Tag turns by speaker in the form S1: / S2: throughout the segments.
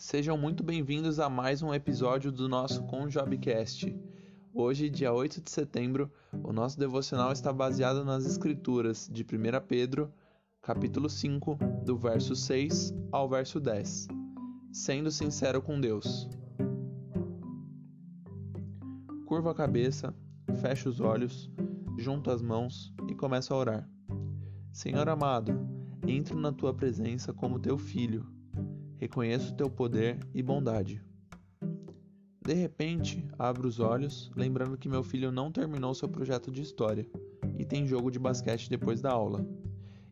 S1: Sejam muito bem-vindos a mais um episódio do nosso Conjobcast. Hoje, dia 8 de setembro, o nosso devocional está baseado nas escrituras de 1 Pedro, capítulo 5, do verso 6 ao verso 10. Sendo sincero com Deus. Curva a cabeça, fecha os olhos, junta as mãos e começa a orar. Senhor amado, entro na tua presença como teu filho reconheço teu poder e bondade. De repente, abro os olhos, lembrando que meu filho não terminou seu projeto de história e tem jogo de basquete depois da aula.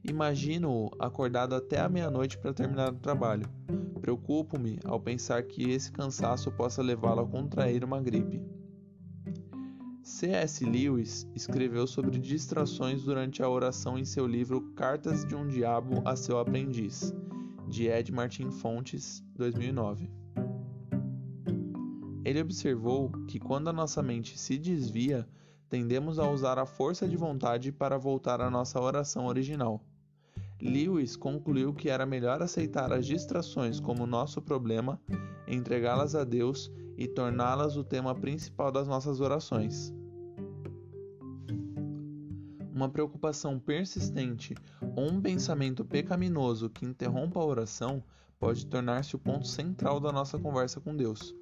S1: Imagino-o acordado até a meia-noite para terminar o trabalho. Preocupo-me ao pensar que esse cansaço possa levá-lo a contrair uma gripe. C.S. Lewis escreveu sobre distrações durante a oração em seu livro Cartas de um Diabo a seu Aprendiz de Ed Martin Fontes, 2009. Ele observou que quando a nossa mente se desvia, tendemos a usar a força de vontade para voltar à nossa oração original. Lewis concluiu que era melhor aceitar as distrações como nosso problema, entregá-las a Deus e torná-las o tema principal das nossas orações. Uma preocupação persistente ou um pensamento pecaminoso que interrompa a oração pode tornar-se o ponto central da nossa conversa com Deus.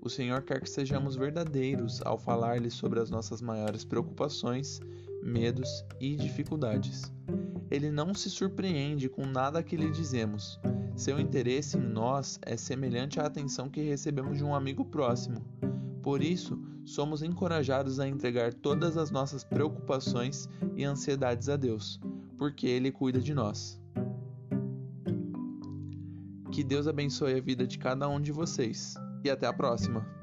S1: O Senhor quer que sejamos verdadeiros ao falar-lhe sobre as nossas maiores preocupações, medos e dificuldades. Ele não se surpreende com nada que lhe dizemos. Seu interesse em nós é semelhante à atenção que recebemos de um amigo próximo. Por isso, somos encorajados a entregar todas as nossas preocupações e ansiedades a Deus, porque Ele cuida de nós. Que Deus abençoe a vida de cada um de vocês e até a próxima!